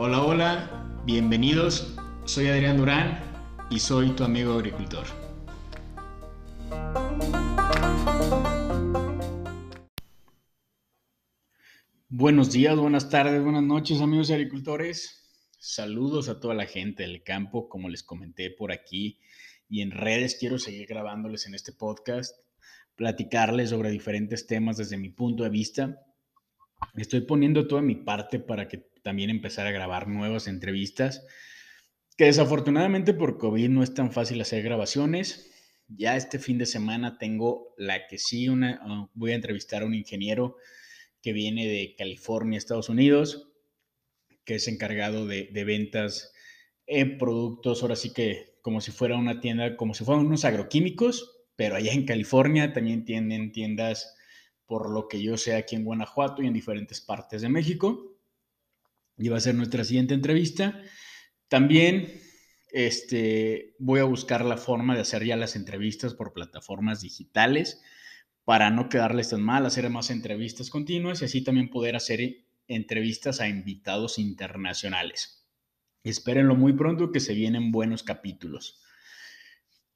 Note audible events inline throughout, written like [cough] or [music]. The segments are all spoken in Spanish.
Hola, hola, bienvenidos. Soy Adrián Durán y soy tu amigo agricultor. Buenos días, buenas tardes, buenas noches amigos agricultores. Saludos a toda la gente del campo, como les comenté por aquí y en redes. Quiero seguir grabándoles en este podcast, platicarles sobre diferentes temas desde mi punto de vista. Estoy poniendo toda mi parte para que también empezar a grabar nuevas entrevistas, que desafortunadamente por COVID no es tan fácil hacer grabaciones. Ya este fin de semana tengo la que sí, una, voy a entrevistar a un ingeniero que viene de California, Estados Unidos, que es encargado de, de ventas en productos, ahora sí que como si fuera una tienda, como si fueran unos agroquímicos, pero allá en California también tienen tiendas, por lo que yo sé, aquí en Guanajuato y en diferentes partes de México y va a ser nuestra siguiente entrevista. También este, voy a buscar la forma de hacer ya las entrevistas por plataformas digitales para no quedarles tan mal, hacer más entrevistas continuas y así también poder hacer entrevistas a invitados internacionales. Espérenlo muy pronto que se vienen buenos capítulos.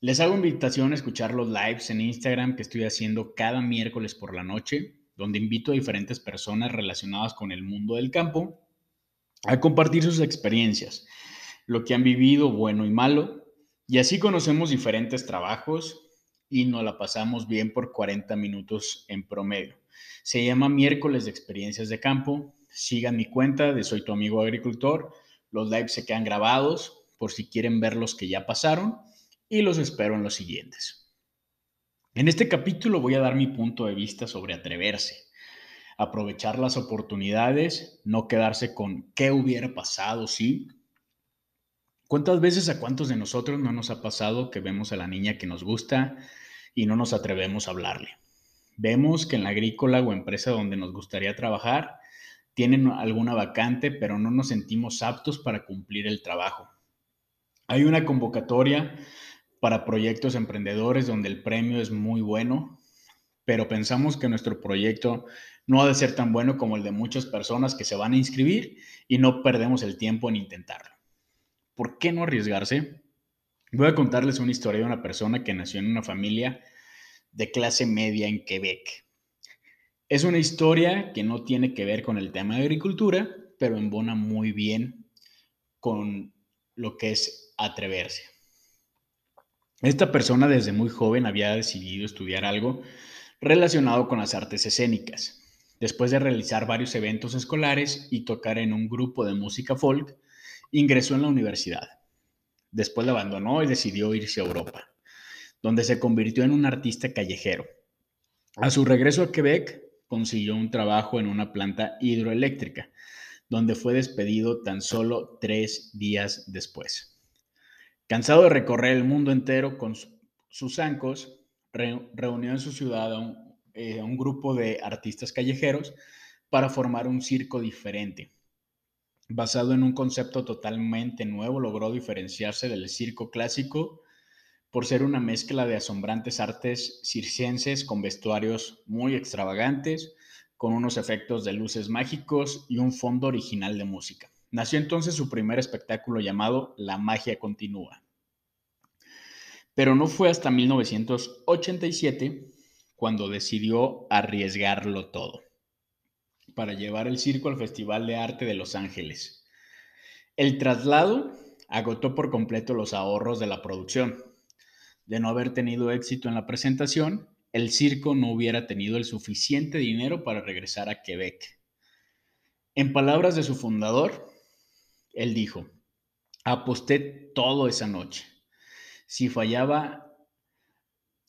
Les hago invitación a escuchar los lives en Instagram que estoy haciendo cada miércoles por la noche, donde invito a diferentes personas relacionadas con el mundo del campo a compartir sus experiencias, lo que han vivido, bueno y malo, y así conocemos diferentes trabajos y nos la pasamos bien por 40 minutos en promedio. Se llama miércoles de experiencias de campo. Sigan mi cuenta de Soy tu amigo agricultor. Los lives se quedan grabados por si quieren ver los que ya pasaron y los espero en los siguientes. En este capítulo voy a dar mi punto de vista sobre atreverse aprovechar las oportunidades, no quedarse con qué hubiera pasado, ¿sí? ¿Cuántas veces a cuántos de nosotros no nos ha pasado que vemos a la niña que nos gusta y no nos atrevemos a hablarle? Vemos que en la agrícola o empresa donde nos gustaría trabajar tienen alguna vacante, pero no nos sentimos aptos para cumplir el trabajo. Hay una convocatoria para proyectos emprendedores donde el premio es muy bueno, pero pensamos que nuestro proyecto no ha de ser tan bueno como el de muchas personas que se van a inscribir y no perdemos el tiempo en intentarlo. ¿Por qué no arriesgarse? Voy a contarles una historia de una persona que nació en una familia de clase media en Quebec. Es una historia que no tiene que ver con el tema de agricultura, pero embona muy bien con lo que es atreverse. Esta persona desde muy joven había decidido estudiar algo relacionado con las artes escénicas. Después de realizar varios eventos escolares y tocar en un grupo de música folk, ingresó en la universidad. Después la abandonó y decidió irse a Europa, donde se convirtió en un artista callejero. A su regreso a Quebec, consiguió un trabajo en una planta hidroeléctrica, donde fue despedido tan solo tres días después. Cansado de recorrer el mundo entero con sus zancos, reunió en su ciudad a un, eh, un grupo de artistas callejeros para formar un circo diferente. Basado en un concepto totalmente nuevo, logró diferenciarse del circo clásico por ser una mezcla de asombrantes artes circenses con vestuarios muy extravagantes, con unos efectos de luces mágicos y un fondo original de música. Nació entonces su primer espectáculo llamado La magia continúa. Pero no fue hasta 1987 cuando decidió arriesgarlo todo para llevar el circo al Festival de Arte de Los Ángeles. El traslado agotó por completo los ahorros de la producción. De no haber tenido éxito en la presentación, el circo no hubiera tenido el suficiente dinero para regresar a Quebec. En palabras de su fundador, él dijo, aposté todo esa noche. Si fallaba,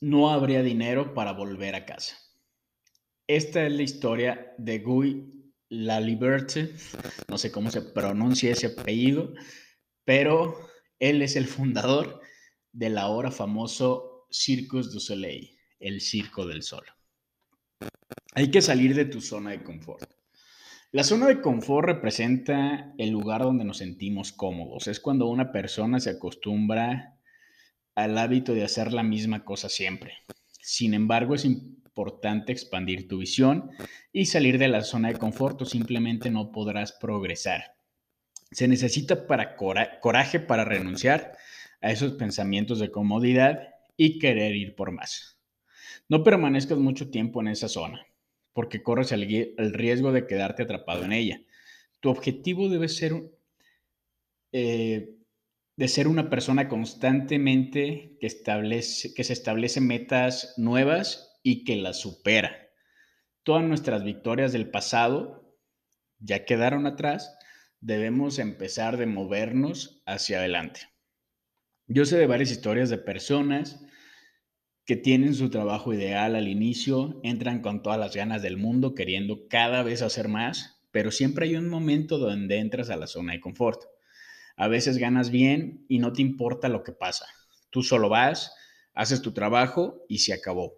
no habría dinero para volver a casa. Esta es la historia de Guy Laliberte, no sé cómo se pronuncia ese apellido, pero él es el fundador del ahora famoso Circus du Soleil, el Circo del Sol. Hay que salir de tu zona de confort. La zona de confort representa el lugar donde nos sentimos cómodos. Es cuando una persona se acostumbra al hábito de hacer la misma cosa siempre. Sin embargo, es importante expandir tu visión y salir de la zona de confort o simplemente no podrás progresar. Se necesita para coraje para renunciar a esos pensamientos de comodidad y querer ir por más. No permanezcas mucho tiempo en esa zona, porque corres el, riesgo de quedarte atrapado en ella. Tu objetivo debe ser eh, de ser una persona constantemente que, establece, que se establece metas nuevas y que las supera. Todas nuestras victorias del pasado ya quedaron atrás, debemos empezar de movernos hacia adelante. Yo sé de varias historias de personas que tienen su trabajo ideal al inicio, entran con todas las ganas del mundo, queriendo cada vez hacer más, pero siempre hay un momento donde entras a la zona de confort. A veces ganas bien y no te importa lo que pasa. Tú solo vas, haces tu trabajo y se acabó.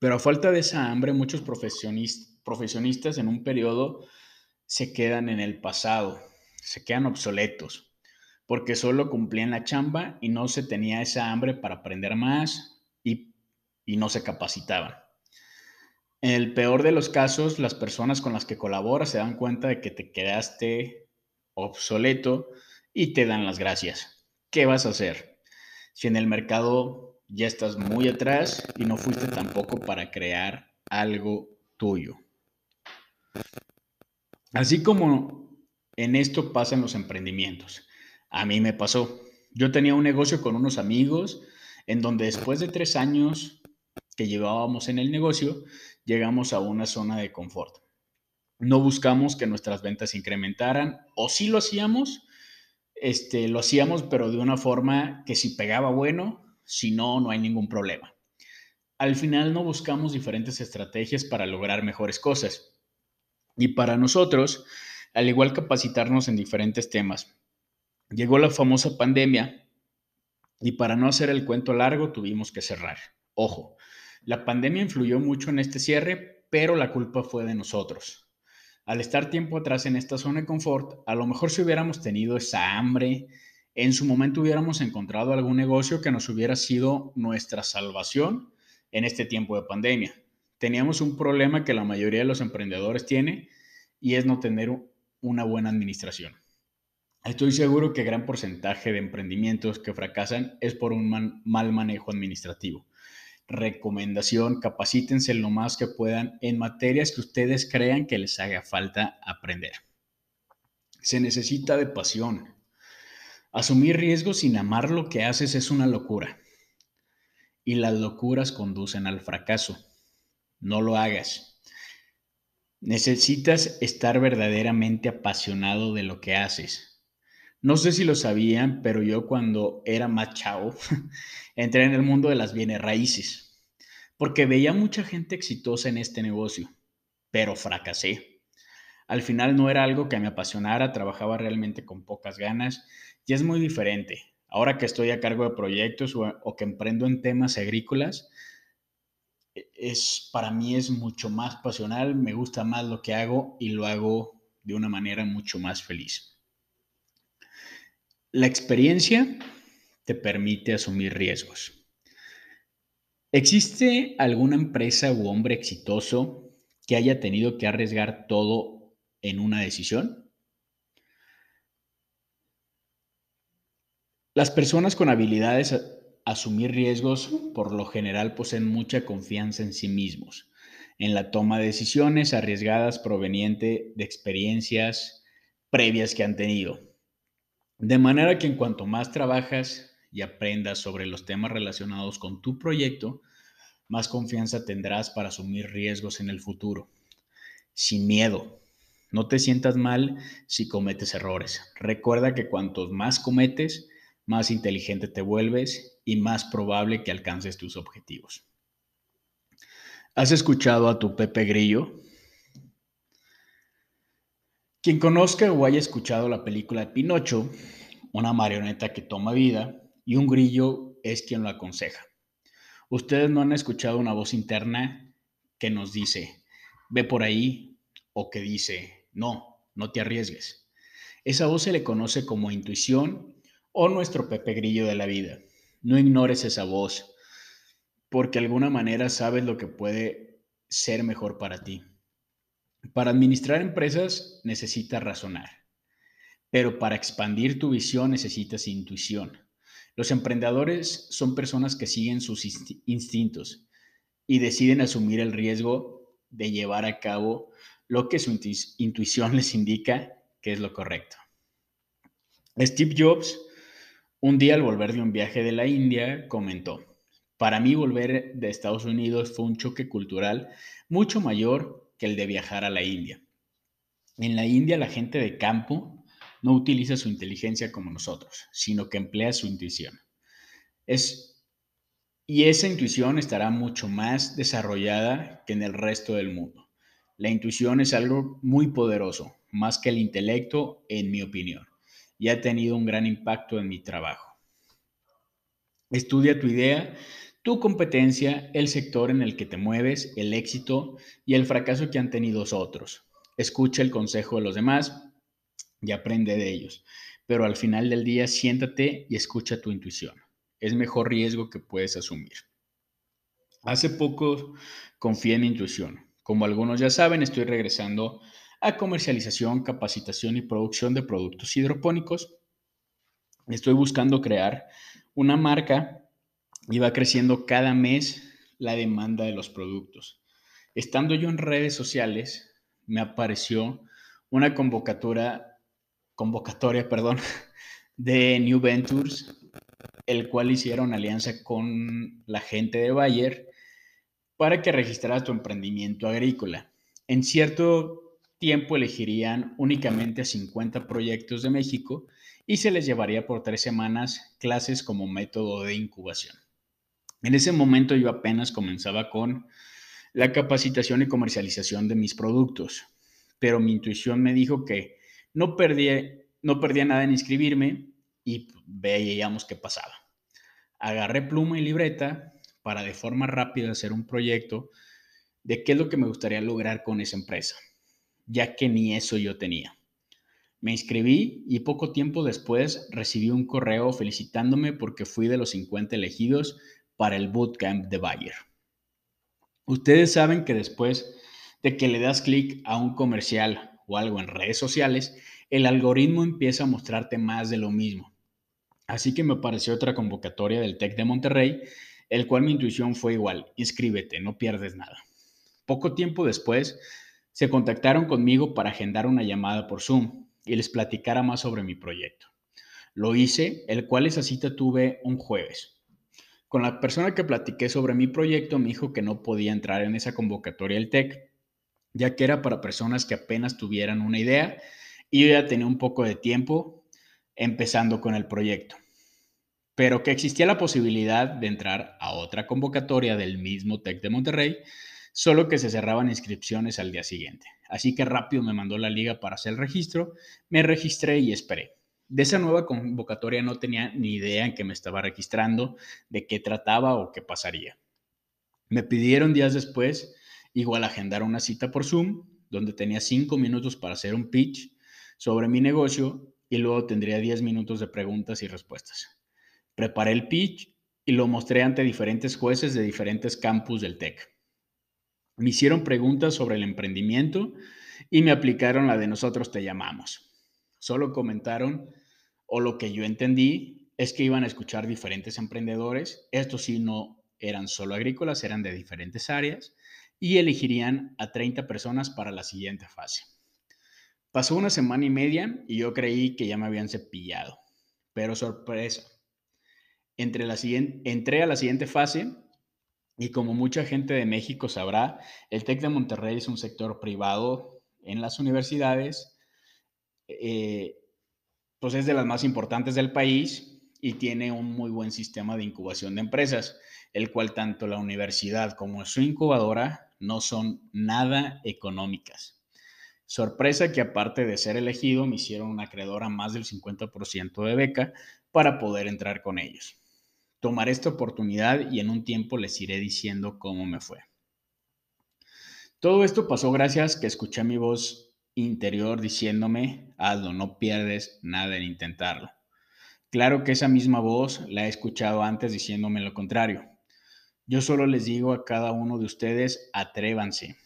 Pero a falta de esa hambre, muchos profesionistas en un periodo se quedan en el pasado, se quedan obsoletos, porque solo cumplían la chamba y no se tenía esa hambre para aprender más y no se capacitaban. En el peor de los casos, las personas con las que colaboras se dan cuenta de que te quedaste obsoleto y te dan las gracias. ¿Qué vas a hacer? Si en el mercado ya estás muy atrás y no fuiste tampoco para crear algo tuyo. Así como en esto pasan los emprendimientos. A mí me pasó. Yo tenía un negocio con unos amigos en donde después de tres años que llevábamos en el negocio, llegamos a una zona de confort. No buscamos que nuestras ventas incrementaran o si lo hacíamos, este, lo hacíamos pero de una forma que si pegaba bueno, si no, no hay ningún problema. Al final no buscamos diferentes estrategias para lograr mejores cosas. Y para nosotros, al igual capacitarnos en diferentes temas. Llegó la famosa pandemia y para no hacer el cuento largo tuvimos que cerrar. Ojo, la pandemia influyó mucho en este cierre, pero la culpa fue de nosotros. Al estar tiempo atrás en esta zona de confort, a lo mejor si hubiéramos tenido esa hambre, en su momento hubiéramos encontrado algún negocio que nos hubiera sido nuestra salvación en este tiempo de pandemia. Teníamos un problema que la mayoría de los emprendedores tiene y es no tener una buena administración. Estoy seguro que gran porcentaje de emprendimientos que fracasan es por un mal manejo administrativo. Recomendación, capacítense lo más que puedan en materias que ustedes crean que les haga falta aprender. Se necesita de pasión, Asumir riesgos sin amar lo que haces es una locura. Y las locuras conducen al fracaso. No lo hagas. Necesitas estar verdaderamente apasionado de lo que haces. No sé si lo sabían, pero yo cuando era más chavo [laughs] entré en el mundo de las bienes raíces, porque veía mucha gente exitosa en este negocio, pero fracasé. Al final no era algo que me apasionara, trabajaba realmente con pocas ganas y es muy diferente. Ahora que estoy a cargo de proyectos o, que emprendo en temas agrícolas, e, es, para mí es mucho más pasional, me gusta más lo que hago y lo hago de una manera mucho más feliz. La experiencia te permite asumir riesgos. ¿Existe alguna empresa u hombre exitoso que haya tenido que arriesgar todo en una decisión? Las personas con habilidades a asumir riesgos por lo general poseen mucha confianza en sí mismos, en la toma de decisiones arriesgadas proveniente de experiencias previas que han tenido. De manera que en cuanto más trabajas y aprendas sobre los temas relacionados con tu proyecto, más confianza tendrás para asumir riesgos en el futuro. Sin miedo. No te sientas mal si cometes errores. Recuerda que cuantos más cometes, más inteligente te vuelves y más probable que alcances tus objetivos. ¿Has escuchado a tu Pepe Grillo? Quien conozca o haya escuchado la película de Pinocho, una marioneta que toma vida y un grillo es quien lo aconseja. Ustedes no han escuchado una voz interna que nos dice, ve por ahí, o que dice, no, no te arriesgues. Esa voz se le conoce como intuición o nuestro Pepe Grillo de la vida. No ignores esa voz, porque de alguna manera sabes lo que puede ser mejor para ti. Para administrar empresas necesitas razonar, pero para expandir tu visión necesitas intuición. Los emprendedores son personas que siguen sus instintos y deciden asumir el riesgo de llevar a cabo lo que su intuición les indica que es lo correcto. Steve Jobs, un día al volver de un viaje de la India, comentó, para mí volver de Estados Unidos fue un choque cultural mucho mayor que el de viajar a la India. En la India la gente de campo no utiliza su inteligencia como nosotros, sino que emplea su intuición. Es, y esa intuición estará mucho más desarrollada que en el resto del mundo. La intuición es algo muy poderoso, más que el intelecto, en mi opinión, y ha tenido un gran impacto en mi trabajo. Estudia tu idea, tu competencia, el sector en el que te mueves, el éxito y el fracaso que han tenido otros. Escucha el consejo de los demás, y aprende de ellos. Pero al final del día, siéntate y escucha tu intuición. Es mejor riesgo que puedes asumir. Hace poco confié en mi intuición. Como algunos ya saben, estoy regresando a comercialización, capacitación y producción de productos hidropónicos. Estoy buscando crear una marca y va creciendo cada mes la demanda de los productos. Estando yo en redes sociales, me apareció una convocatoria convocatoria, [laughs] perdón, de New Ventures, el cual hicieron alianza con la gente de Bayer para que registraras tu emprendimiento agrícola. En cierto tiempo elegirían únicamente a 50 proyectos de México y se les llevaría por tres semanas clases como método de incubación. En ese momento yo apenas comenzaba con la capacitación y comercialización de mis productos, pero mi intuición me dijo que no perdía, nada en inscribirme y veíamos qué pasaba. Agarré pluma y libreta para de forma rápida hacer un proyecto de qué es lo que me gustaría lograr con esa empresa, ya que ni eso yo tenía. Me inscribí y poco tiempo después recibí un correo felicitándome porque fui de los 50 elegidos para el bootcamp de Bayer. Ustedes saben que después de que le das clic a un comercial o algo en redes sociales, el algoritmo empieza a mostrarte más de lo mismo. Así que me apareció otra convocatoria del TEC de Monterrey, el cual mi intuición fue igual, inscríbete, no pierdes nada. Poco tiempo después, se contactaron conmigo para agendar una llamada por Zoom y les platicara más sobre mi proyecto. Lo hice, el cual esa cita tuve un jueves. Con la persona que platiqué sobre mi proyecto me dijo que no podía entrar en esa convocatoria del TEC ya que era para personas que apenas tuvieran una idea y yo ya tenía un poco de tiempo empezando con el proyecto. Pero que existía la posibilidad de entrar a otra convocatoria del mismo TEC de Monterrey, solo que se cerraban inscripciones al día siguiente. Así que rápido me mandó la liga para hacer el registro, me registré y esperé. De esa nueva convocatoria no tenía ni idea en qué me estaba registrando, de qué trataba o qué pasaría. Me pidieron días después Igual agendar una cita por Zoom, donde tenía cinco minutos para hacer un pitch sobre mi negocio y luego tendría 10 minutos de preguntas y respuestas. Preparé el pitch y lo mostré ante diferentes jueces de diferentes campus del TEC. Me hicieron preguntas sobre el emprendimiento y me aplicaron la de nosotros te llamamos. Solo comentaron, o lo que yo entendí, es que iban a escuchar diferentes emprendedores. Estos sí no eran solo agrícolas, eran de diferentes áreas y elegirían a 30 personas para la siguiente fase. Pasó una semana y media y yo creí que ya me habían cepillado, pero sorpresa. Entre la siguiente, entré a la siguiente fase y como mucha gente de México sabrá, el TEC de Monterrey es un sector privado en las universidades, eh, pues es de las más importantes del país y tiene un muy buen sistema de incubación de empresas, el cual tanto la universidad como su incubadora no son nada económicas. Sorpresa que aparte de ser elegido, me hicieron un acreedor a más del 50% de beca para poder entrar con ellos. Tomaré esta oportunidad y en un tiempo les iré diciendo cómo me fue. Todo esto pasó gracias que escuché mi voz interior diciéndome, hazlo, no pierdes nada en intentarlo. Claro que esa misma voz la he escuchado antes diciéndome lo contrario, yo solo les digo a cada uno de ustedes, atrévanse.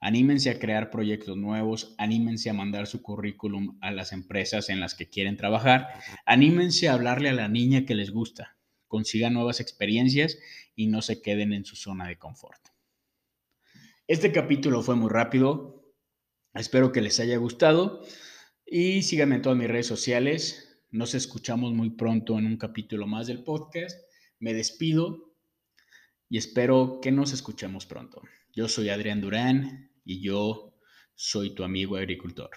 Anímense a crear proyectos nuevos, anímense a mandar su currículum a las empresas en las que quieren trabajar, anímense a hablarle a la niña que les gusta, consigan nuevas experiencias y no se queden en su zona de confort. Este capítulo fue muy rápido, espero que les haya gustado y síganme en todas mis redes sociales. Nos escuchamos muy pronto en un capítulo más del podcast. Me despido y espero que nos escuchemos pronto. Yo soy Adrián Durán y yo soy tu amigo agricultor.